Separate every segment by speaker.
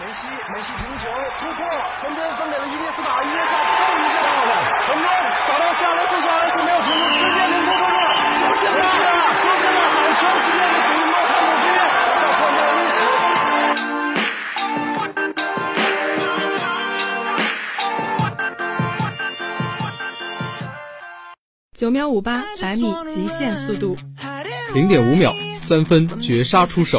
Speaker 1: 梅西，梅西停球突破，传边分给了伊涅斯塔，伊涅斯塔又一个到了，传边找到夏洛特，夏洛特没有停住，直接凌空突破，出现了，出现了，好长时间的比莫卡姆基，他创造了历史。
Speaker 2: 九秒五八百米极限速度，
Speaker 3: 零点五秒三分绝杀出手，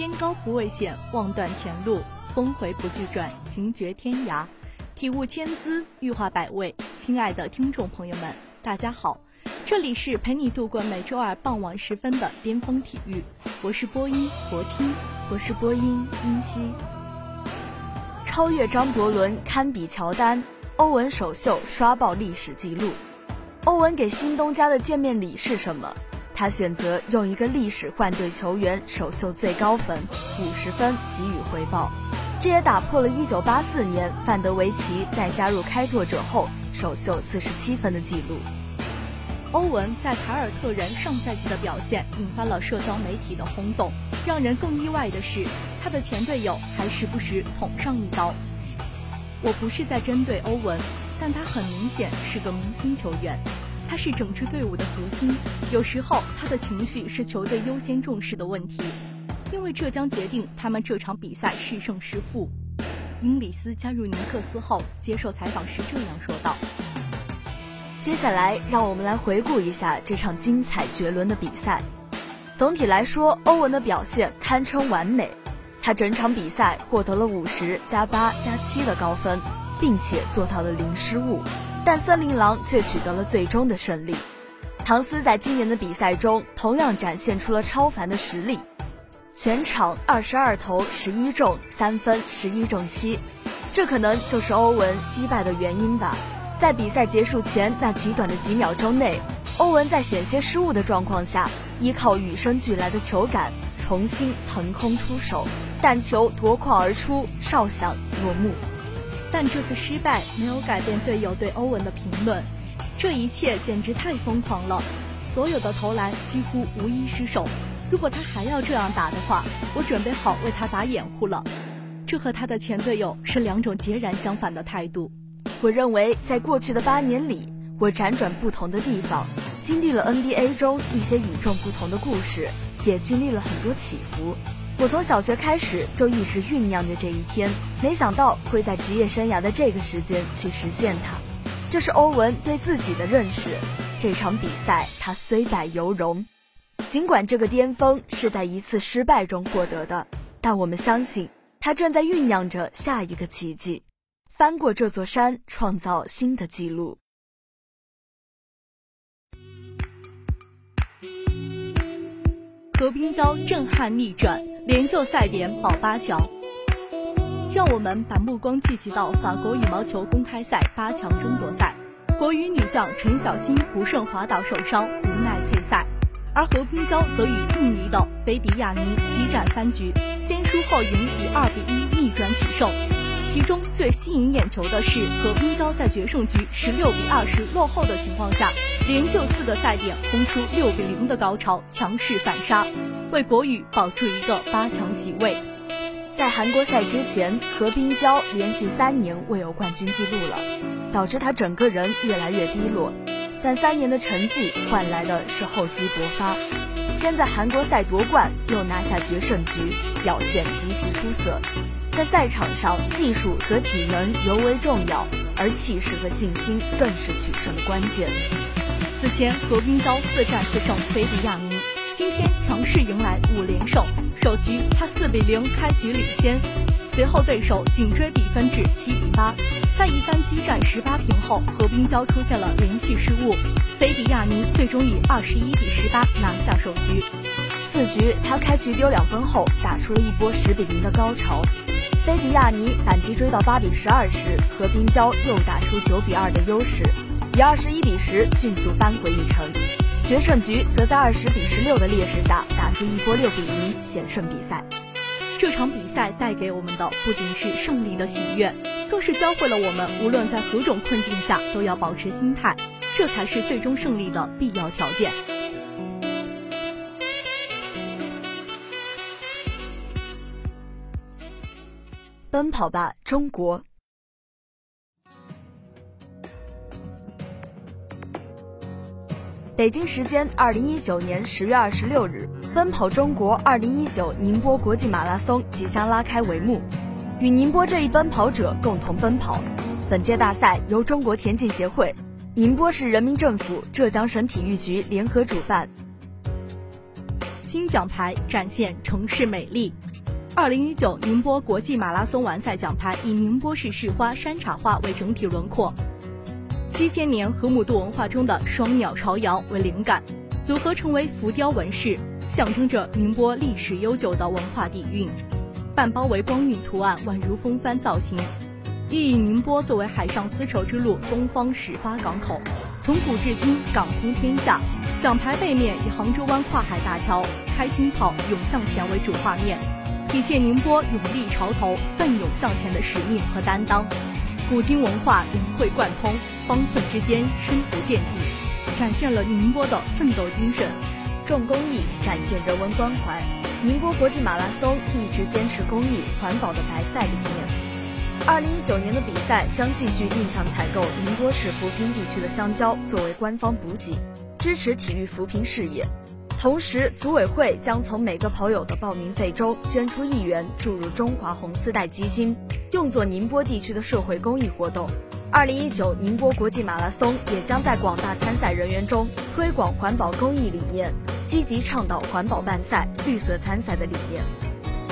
Speaker 4: 边高不畏险，望断前路；峰回不惧转，行绝天涯。体悟千姿，欲化百味。亲爱的听众朋友们，大家好，这里是陪你度过每周二傍晚时分的巅峰体育，我是播音博清，
Speaker 5: 我是播音殷熙。超越张伯伦，堪比乔丹，欧文首秀刷爆历史记录。欧文给新东家的见面礼是什么？他选择用一个历史换队球员首秀最高分五十分给予回报。这也打破了1984年范德维奇在加入开拓者后首秀47分的记录。
Speaker 4: 欧文在凯尔特人上赛季的表现引发了社交媒体的轰动。让人更意外的是，他的前队友还时不时捅上一刀。我不是在针对欧文，但他很明显是个明星球员，他是整支队伍的核心。有时候他的情绪是球队优先重视的问题。因为这将决定他们这场比赛是胜是负。英里斯加入尼克斯后，接受采访时这样说道：“
Speaker 5: 接下来，让我们来回顾一下这场精彩绝伦的比赛。总体来说，欧文的表现堪称完美。他整场比赛获得了五十加八加七的高分，并且做到了零失误。但森林狼却取得了最终的胜利。唐斯在今年的比赛中同样展现出了超凡的实力。”全场二十二投十一中，三分十一中七，这可能就是欧文惜败的原因吧。在比赛结束前那极短的几秒钟内，欧文在险些失误的状况下，依靠与生俱来的球感，重新腾空出手，但球夺眶而出，哨响落幕。
Speaker 4: 但这次失败没有改变队友对欧文的评论，这一切简直太疯狂了，所有的投篮几乎无一失手。如果他还要这样打的话，我准备好为他打掩护了。这和他的前队友是两种截然相反的态度。
Speaker 5: 我认为，在过去的八年里，我辗转不同的地方，经历了 NBA 中一些与众不同的故事，也经历了很多起伏。我从小学开始就一直酝酿着这一天，没想到会在职业生涯的这个时间去实现它。这是欧文对自己的认识。这场比赛，他虽败犹荣。尽管这个巅峰是在一次失败中获得的，但我们相信他正在酝酿着下一个奇迹，翻过这座山，创造新的纪录。
Speaker 4: 何冰娇震撼逆转，连救赛点保八强。让我们把目光聚集到法国羽毛球公开赛八强争夺赛，国羽女将陈小欣不慎滑倒受伤，无奈退赛。而何冰娇则与印尼的菲比亚尼激战三局，先输后赢，以二比一逆转取胜。其中最吸引眼球的是何冰娇在决胜局十六比二十落后的情况下，连救四个赛点，轰出六比零的高潮，强势反杀，为国羽保住一个八强席位。
Speaker 5: 在韩国赛之前，何冰娇连续三年未有冠军记录了，导致她整个人越来越低落。但三年的成绩换来的是厚积薄发，先在韩国赛夺冠，又拿下决胜局，表现极其出色。在赛场上，技术和体能尤为重要，而气势和信心更是取胜的关键。
Speaker 4: 此前何冰娇四战四胜菲比亚尼，今天强势迎来五连胜。首局她四比零开局领先，随后对手紧追比分至七比八。在一番激战十八平后，何冰娇出现了连续失误，菲迪亚尼最终以二十一比十八拿下首局。
Speaker 5: 次局他开局丢两分后，打出了一波十比零的高潮。菲迪亚尼反击追到八比十二时，何冰娇又打出九比二的优势，以二十一比十迅速扳回一城。决胜局则在二十比十六的劣势下打出一波六比零险胜比赛。
Speaker 4: 这场比赛带给我们的不仅是胜利的喜悦，更是教会了我们无论在何种困境下都要保持心态，这才是最终胜利的必要条件。
Speaker 5: 奔跑吧，中国！北京时间二零一九年十月二十六日，奔跑中国二零一九宁波国际马拉松即将拉开帷幕，与宁波这一奔跑者共同奔跑。本届大赛由中国田径协会、宁波市人民政府、浙江省体育局联合主办。
Speaker 4: 新奖牌展现城市美丽。二零一九宁波国际马拉松完赛奖牌以宁波市市花山茶花为整体轮廓。七千年河姆渡文化中的双鸟朝阳为灵感，组合成为浮雕纹饰，象征着宁波历史悠久的文化底蕴。半包围光晕图案宛如风帆造型，亦以宁波作为海上丝绸之路东方始发港口，从古至今港通天下。奖牌背面以杭州湾跨海大桥开心跑涌向前为主画面，体现宁波勇立潮头、奋勇向前的使命和担当。古今文化融会贯通，方寸之间深不见底，展现了宁波的奋斗精神。
Speaker 5: 重公益，展现人文关怀。宁波国际马拉松一直坚持公益环保的白赛理念。二零一九年的比赛将继续定向采购宁波市扶贫地区的香蕉作为官方补给，支持体育扶贫事业。同时，组委会将从每个跑友的报名费中捐出一元，注入中华红丝带基金，用作宁波地区的社会公益活动。二零一九宁波国际马拉松也将在广大参赛人员中推广环保公益理念，积极倡导环保办赛、绿色参赛的理念。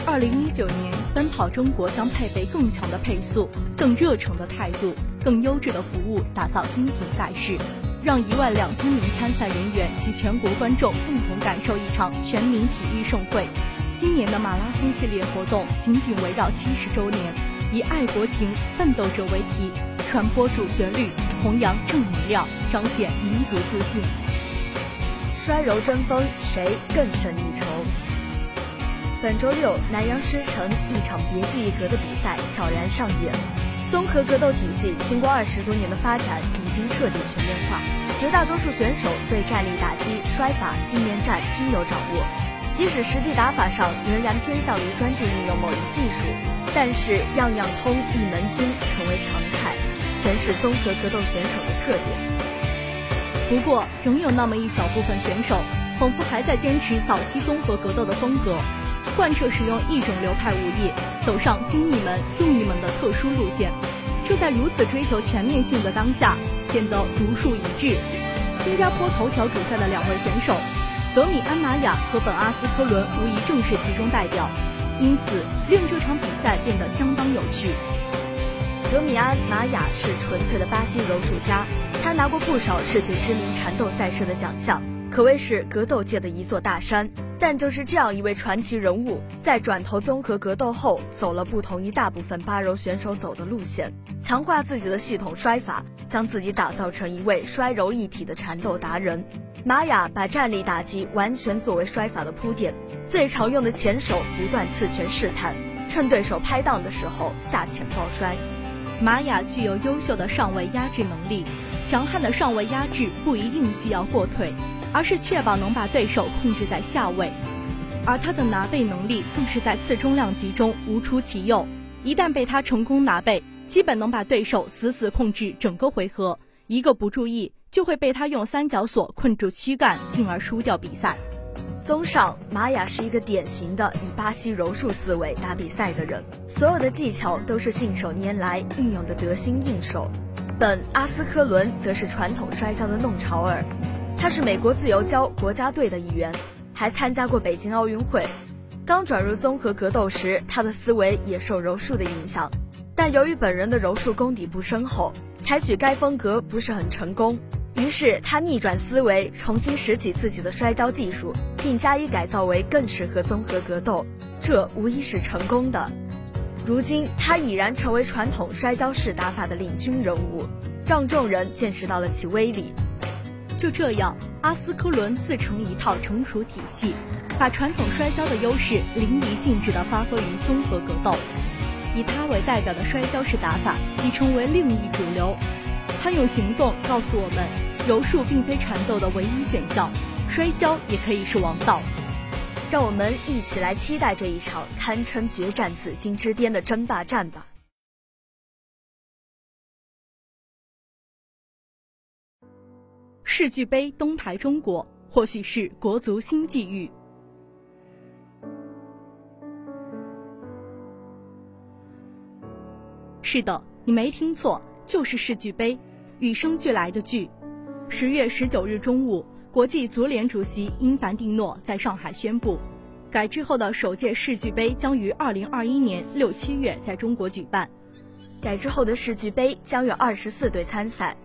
Speaker 4: 二零一九年奔跑中国将配备更强的配速、更热诚的态度、更优质的服务，打造精品赛事。让一万两千名参赛人员及全国观众共同感受一场全民体育盛会。今年的马拉松系列活动紧紧围绕七十周年，以“爱国情、奋斗者”为题，传播主旋律，弘扬正能量，彰显民族自信。
Speaker 5: 衰柔争锋，谁更胜一筹？本周六，南阳狮城一场别具一格的比赛悄然上演。综合格斗体系经过二十多年的发展，已经彻底全面化。绝大多数选手对站立打击、摔法、地面战均有掌握，即使实际打法上仍然偏向于专注运用某一技术，但是样样通、一门精成为常态，全是综合格斗选手的特点。
Speaker 4: 不过，仍有那么一小部分选手，仿佛还在坚持早期综合格斗的风格。贯彻使用一种流派武艺，走上精一门用一门的特殊路线，这在如此追求全面性的当下，显得独树一帜。新加坡头条主赛的两位选手，德米安·玛雅和本·阿斯科伦，无疑正是其中代表，因此令这场比赛变得相当有趣。
Speaker 5: 德米安·玛雅是纯粹的巴西柔术家，他拿过不少世界知名缠斗赛事的奖项，可谓是格斗界的一座大山。但就是这样一位传奇人物，在转投综合格斗后，走了不同于大部分八柔选手走的路线，强化自己的系统摔法，将自己打造成一位摔柔一体的缠斗达人。玛雅把站立打击完全作为摔法的铺垫，最常用的前手不断刺拳试探，趁对手拍档的时候下潜抱摔。
Speaker 4: 玛雅具有优秀的上位压制能力，强悍的上位压制不一定需要过腿。而是确保能把对手控制在下位，而他的拿背能力更是在次中量级中无出其右。一旦被他成功拿背，基本能把对手死死控制整个回合，一个不注意就会被他用三角锁困住躯干，进而输掉比赛。
Speaker 5: 综上，玛雅是一个典型的以巴西柔术思维打比赛的人，所有的技巧都是信手拈来，运用的得心应手。本阿斯科伦则是传统摔跤的弄潮儿。他是美国自由跤国家队的一员，还参加过北京奥运会。刚转入综合格斗时，他的思维也受柔术的影响，但由于本人的柔术功底不深厚，采取该风格不是很成功。于是他逆转思维，重新拾起自己的摔跤技术，并加以改造为更适合综合格斗，这无疑是成功的。如今他已然成为传统摔跤式打法的领军人物，让众人见识到了其威力。
Speaker 4: 就这样，阿斯科伦自成一套成熟体系，把传统摔跤的优势淋漓尽致地发挥于综合格斗。以他为代表的摔跤式打法已成为另一主流。他用行动告诉我们。柔术并非缠斗的唯一选项，摔跤也可以是王道。
Speaker 5: 让我们一起来期待这一场堪称决战紫金之巅的争霸战吧！
Speaker 4: 世俱杯东台中国，或许是国足新际遇。是的，你没听错，就是世俱杯，与生俱来的俱。十月十九日中午，国际足联主席因凡蒂诺在上海宣布，改制后的首届世俱杯将于二零二一年六七月在中国举办。
Speaker 5: 改制后的世俱杯将有二十四队参赛，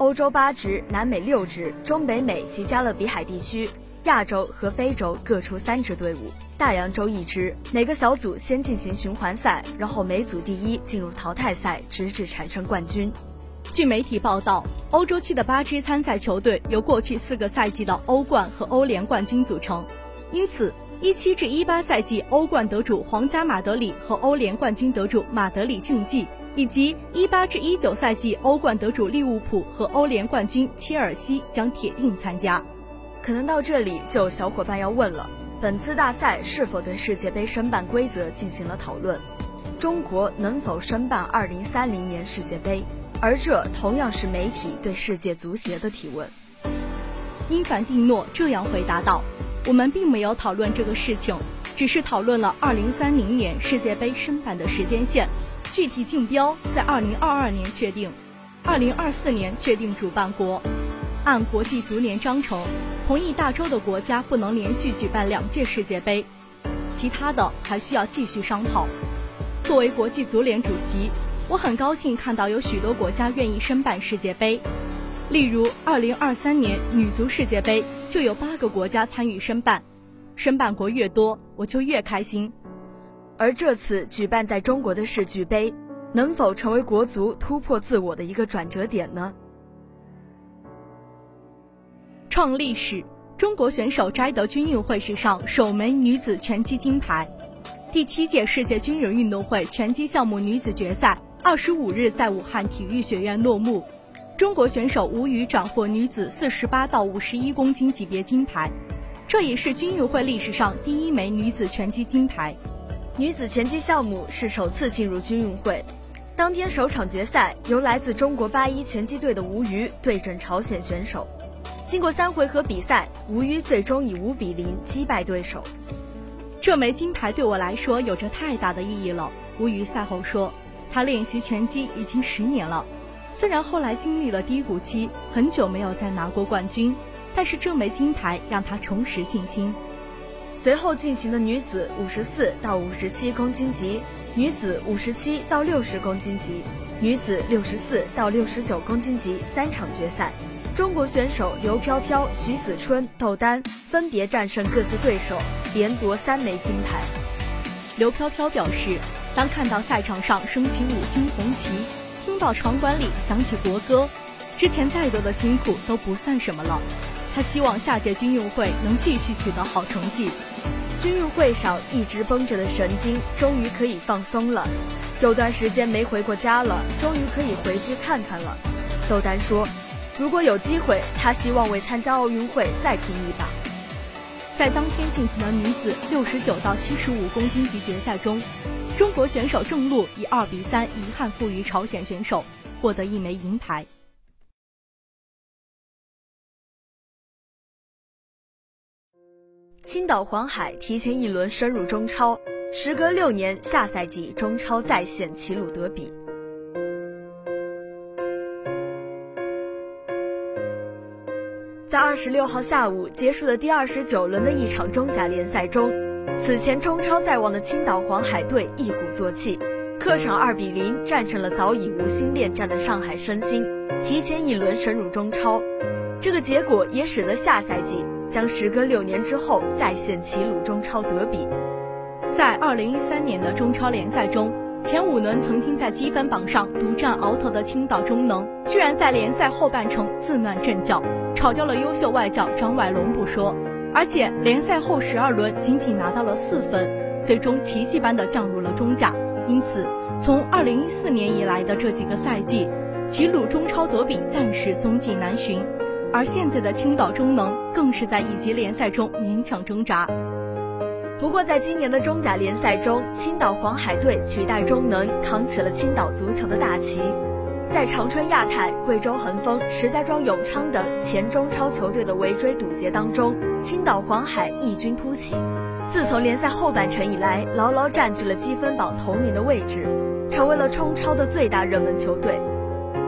Speaker 5: 欧洲八支、南美六支、中北美及加勒比海地区、亚洲和非洲各出三支队伍，大洋洲一支。每个小组先进行循环赛，然后每组第一进入淘汰赛，直至产生冠军。
Speaker 4: 据媒体报道，欧洲区的八支参赛球队由过去四个赛季的欧冠和欧联冠军组成，因此一七至一八赛季欧冠得主皇家马德里和欧联冠军得主马德里竞技，以及一八至一九赛季欧冠得主利物浦和欧联冠军切尔西将铁定参加。
Speaker 5: 可能到这里就有小伙伴要问了：本次大赛是否对世界杯申办规则进行了讨论？中国能否申办二零三零年世界杯？而这同样是媒体对世界足协的提问。
Speaker 4: 因凡蒂诺这样回答道：“我们并没有讨论这个事情，只是讨论了2030年世界杯申办的时间线，具体竞标在2022年确定，2024年确定主办国。按国际足联章程，同意大洲的国家不能连续举办两届世界杯，其他的还需要继续商讨。作为国际足联主席。”我很高兴看到有许多国家愿意申办世界杯，例如2023年女足世界杯就有八个国家参与申办，申办国越多，我就越开心。
Speaker 5: 而这次举办在中国的世俱杯，能否成为国足突破自我的一个转折点呢？
Speaker 4: 创历史，中国选手摘得军运会史上首枚女子拳击金牌。第七届世界军人运动会拳击项目女子决赛。二十五日在武汉体育学院落幕，中国选手吴宇斩获女子四十八到五十一公斤级别金牌，这也是军运会历史上第一枚女子拳击金牌。
Speaker 5: 女子拳击项目是首次进入军运会，当天首场决赛由来自中国八一拳击队的吴瑜对阵朝鲜选手，经过三回合比赛，吴瑜最终以五比零击败对手。
Speaker 4: 这枚金牌对我来说有着太大的意义了，吴瑜赛后说。他练习拳击已经十年了，虽然后来经历了低谷期，很久没有再拿过冠军，但是这枚金牌让他重拾信心。
Speaker 5: 随后进行的女子五十四到五十七公斤级、女子五十七到六十公斤级、女子六十四到六十九公斤级三场决赛，中国选手刘飘飘、徐子春、窦丹分别战胜各自对手，连夺三枚金牌。
Speaker 4: 刘飘飘表示。当看到赛场上升起五星红旗，听到场馆里响起国歌，之前再多的辛苦都不算什么了。希望下届军运会能继续取得好成绩。
Speaker 5: 军运会上一直绷着的神经终于可以放松了，有段时间没回过家了，终于可以回去看看了。窦丹说：“如果有机会，他希望为参加奥运会再拼一把。”
Speaker 4: 在当天进行的女子六十九到七十五公斤级决赛中。中国选手郑璐以二比三遗憾负于朝鲜选手，获得一枚银牌。
Speaker 5: 青岛黄海提前一轮升入中超，时隔六年，下赛季中超再现齐鲁德比。在二十六号下午结束的第二十九轮的一场中甲联赛中。此前中超在望的青岛黄海队一鼓作气，客场二比零战胜了早已无心恋战的上海申鑫，提前一轮升入中超。这个结果也使得下赛季将时隔六年之后再现齐鲁中超德比。
Speaker 4: 在二零一三年的中超联赛中，前五轮曾经在积分榜上独占鳌头的青岛中能，居然在联赛后半程自乱阵脚，炒掉了优秀外教张外龙不说。而且联赛后十二轮仅仅拿到了四分，最终奇迹般的降入了中甲。因此，从二零一四年以来的这几个赛季，齐鲁中超德比暂时踪迹难寻，而现在的青岛中能更是在一级联赛中勉强挣扎。
Speaker 5: 不过，在今年的中甲联赛中，青岛黄海队取代中能，扛起了青岛足球的大旗。在长春亚泰、贵州恒丰、石家庄永昌等前中超球队的围追堵截当中，青岛黄海异军突起。自从联赛后半程以来，牢牢占据了积分榜头名的位置，成为了冲超的最大热门球队。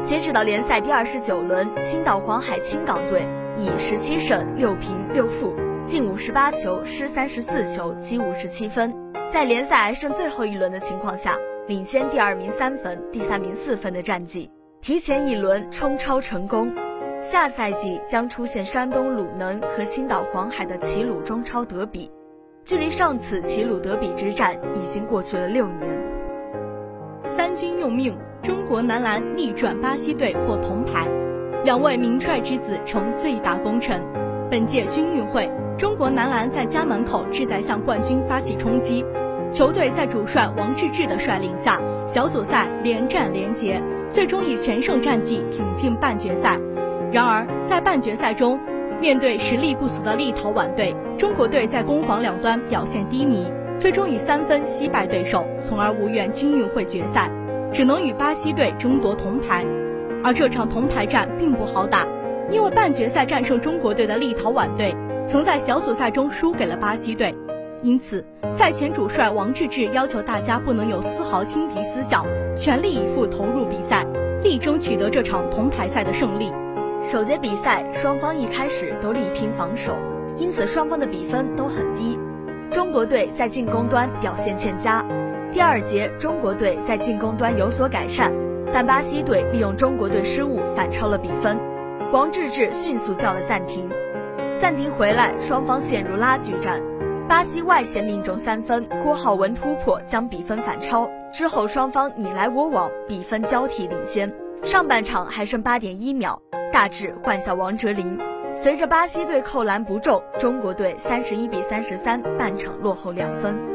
Speaker 5: 截止到联赛第二十九轮，青岛黄海青港队以十七胜六平六负，进五十八球，失三十四球，积五十七分，在联赛还剩最后一轮的情况下。领先第二名三分，第三名四分的战绩，提前一轮冲超成功。下赛季将出现山东鲁能和青岛黄海的齐鲁中超德比，距离上次齐鲁德比之战已经过去了六年。
Speaker 4: 三军用命，中国男篮逆转巴西队获铜牌，两位名帅之子成最大功臣。本届军运会，中国男篮在家门口志在向冠军发起冲击。球队在主帅王治郅的率领下，小组赛连战连捷，最终以全胜战绩挺进半决赛。然而，在半决赛中，面对实力不俗的立陶宛队，中国队在攻防两端表现低迷，最终以三分惜败对手，从而无缘军运会决赛，只能与巴西队争夺铜牌。而这场铜牌战并不好打，因为半决赛战胜中国队的立陶宛队，曾在小组赛中输给了巴西队。因此，赛前主帅王治郅要求大家不能有丝毫轻敌思想，全力以赴投入比赛，力争取得这场铜牌赛的胜利。
Speaker 5: 首节比赛，双方一开始都力拼防守，因此双方的比分都很低。中国队在进攻端表现欠佳。第二节，中国队在进攻端有所改善，但巴西队利用中国队失误反超了比分。王治郅迅速叫了暂停，暂停回来，双方陷入拉锯战。巴西外线命中三分，郭浩文突破将比分反超。之后双方你来我往，比分交替领先。上半场还剩八点一秒，大智换下王哲林。随着巴西队扣篮不中，中国队三十一比三十三，半场落后两分。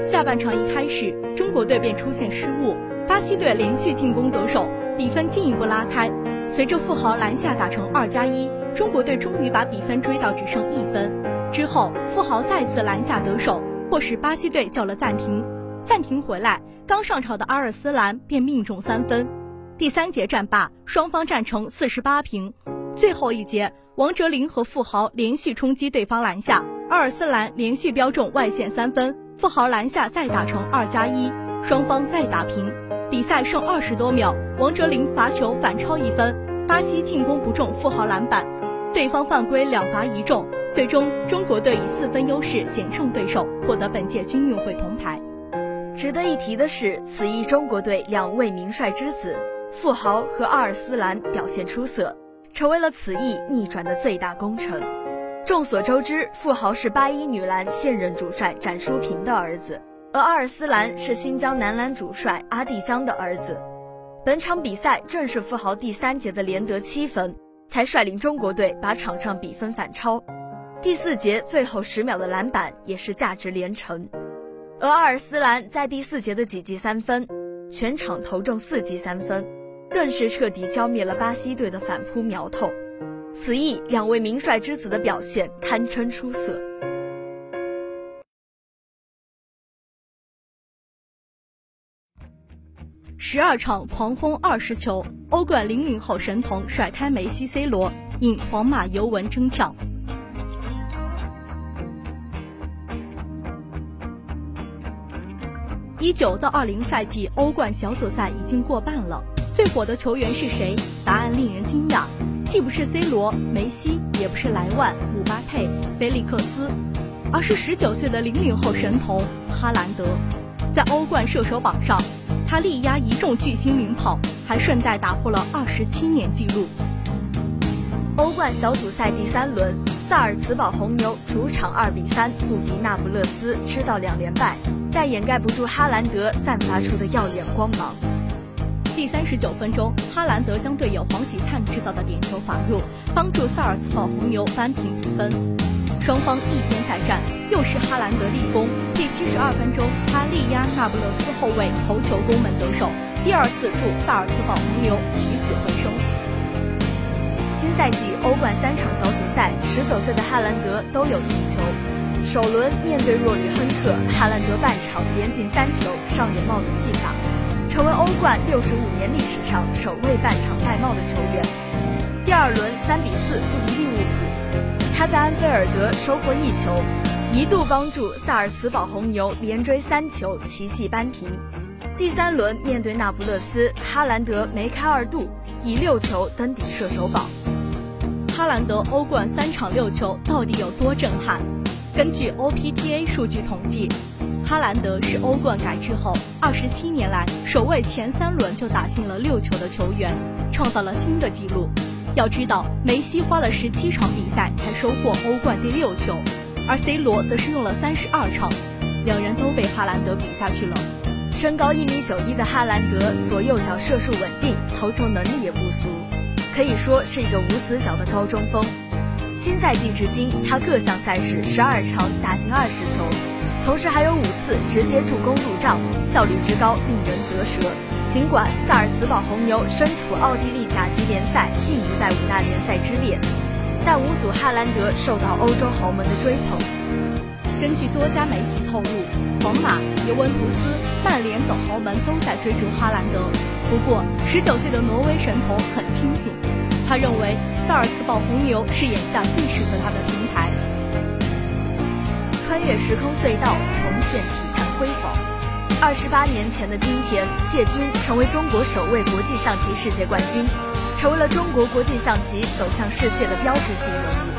Speaker 4: 下半场一开始，中国队便出现失误，巴西队连续进攻得手，比分进一步拉开。随着富豪篮下打成二加一，中国队终于把比分追到只剩一分。之后，富豪再次篮下得手，迫使巴西队叫了暂停。暂停回来，刚上场的阿尔斯兰便命中三分。第三节战罢，双方战成四十八平。最后一节，王哲林和富豪连续冲击对方篮下，阿尔斯兰连续标中外线三分，富豪篮下再打成二加一，双方再打平。比赛剩二十多秒，王哲林罚球反超一分，巴西进攻不中富豪篮板，对方犯规两罚一中。最终，中国队以四分优势险胜对手，获得本届军运会铜牌。
Speaker 5: 值得一提的是，此役中国队两位名帅之子富豪和阿尔斯兰表现出色，成为了此役逆转的最大功臣。众所周知，富豪是八一女篮现任主帅展书平的儿子，而阿尔斯兰是新疆男篮主帅阿蒂江的儿子。本场比赛正是富豪第三节的连得七分，才率领中国队把场上比分反超。第四节最后十秒的篮板也是价值连城，而阿尔斯兰在第四节的几记三分，全场投中四记三分，更是彻底浇灭了巴西队的反扑苗头。此役两位名帅之子的表现堪称出色。
Speaker 4: 十二场狂轰二十球，欧冠零零后神童甩开梅西、C 罗，引皇马尤文争抢。一九到二零赛季欧冠小组赛已经过半了，最火的球员是谁？答案令人惊讶，既不是 C 罗、梅西，也不是莱万、姆巴佩、菲利克斯，而是十九岁的零零后神童哈兰德。在欧冠射手榜上，他力压一众巨星领跑，还顺带打破了二十七年纪录。
Speaker 5: 欧冠小组赛第三轮，萨尔茨堡红牛主场二比三不敌那不勒斯，吃到两连败，但掩盖不住哈兰德散发出的耀眼光芒。
Speaker 4: 第三十九分钟，哈兰德将队友黄喜灿制造的点球罚入，帮助萨尔茨堡红牛扳平比分。双方一边再战，又是哈兰德立功。第七十二分钟，他力压那不勒斯后卫头球攻门得手，第二次助萨尔茨堡红牛起死回生。
Speaker 5: 新赛季欧冠三场小组赛，十九岁的哈兰德都有进球。首轮面对若吕亨特，哈兰德半场连进三球，上演帽子戏法。成为欧冠六十五年历史上首位半场戴帽的球员。第二轮三比四不敌利物浦，他在安菲尔德收获一球，一度帮助萨尔茨堡红牛连追三球，奇迹扳平。第三轮面对那不勒斯，哈兰德梅开二度，以六球登顶射手榜。
Speaker 4: 哈兰德欧冠三场六球到底有多震撼？根据 OPTA 数据统计。哈兰德是欧冠改制后二十七年来首位前三轮就打进了六球的球员，创造了新的纪录。要知道，梅西花了十七场比赛才收获欧冠第六球，而 C 罗则是用了三十二场，两人都被哈兰德比下去了。
Speaker 5: 身高一米九一的哈兰德，左右脚射术稳定，投球能力也不俗，可以说是一个无死角的高中锋。新赛季至今，他各项赛事十二场打进二十球。同时还有五次直接助攻入账，效率之高令人啧舌。尽管萨尔茨堡红牛身处奥地利甲级联赛，并不在五大联赛之列，但五组哈兰德受到欧洲豪门的追捧。
Speaker 4: 根据多家媒体透露，皇马、尤文图斯、曼联等豪门都在追逐哈兰德。不过，十九岁的挪威神童很清醒，他认为萨尔茨堡红牛是眼下最适合他的平台。
Speaker 5: 穿越时空隧道，重现体坛辉煌。二十八年前的今天，谢军成为中国首位国际象棋世界冠军，成为了中国国际象棋走向世界的标志性人物。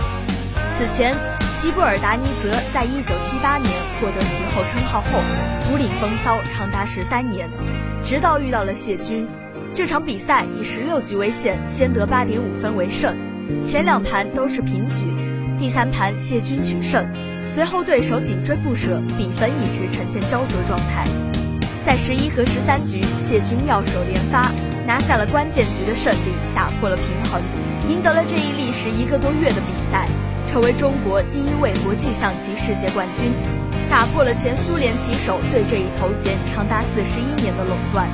Speaker 5: 此前，齐布尔达尼泽在一九七八年获得棋后称号后，独领风骚长达十三年，直到遇到了谢军。这场比赛以十六局为限，先得八点五分为胜，前两盘都是平局，第三盘谢军取胜。随后对手紧追不舍，比分一直呈现焦灼状态。在十一和十三局，谢军妙手连发，拿下了关键局的胜利，打破了平衡，赢得了这一历时一个多月的比赛，成为中国第一位国际象棋世界冠军，打破了前苏联棋手对这一头衔长达四十一年的垄断。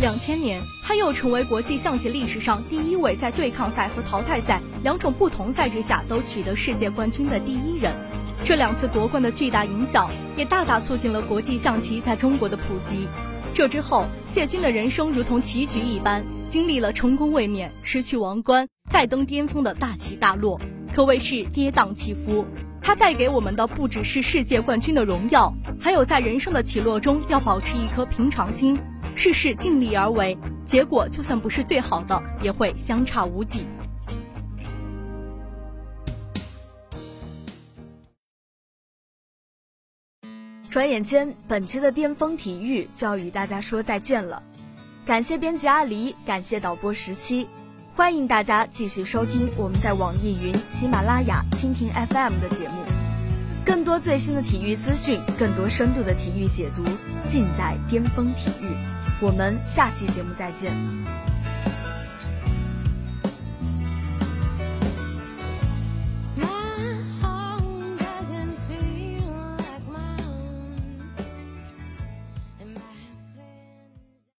Speaker 4: 两千年，他又成为国际象棋历史上第一位在对抗赛和淘汰赛两种不同赛制下都取得世界冠军的第一人。这两次夺冠的巨大影响，也大大促进了国际象棋在中国的普及。这之后，谢军的人生如同棋局一般，经历了成功卫冕、失去王冠、再登巅峰的大起大落，可谓是跌宕起伏。他带给我们的不只是世界冠军的荣耀，还有在人生的起落中要保持一颗平常心。事事尽力而为，结果就算不是最好的，也会相差无几。
Speaker 5: 转眼间，本期的巅峰体育就要与大家说再见了。感谢编辑阿离，感谢导播十七，欢迎大家继续收听我们在网易云、喜马拉雅、蜻蜓 FM 的节目。更多最新的体育资讯，更多深度的体育解读，尽在巅峰体育。我们下期节目再见。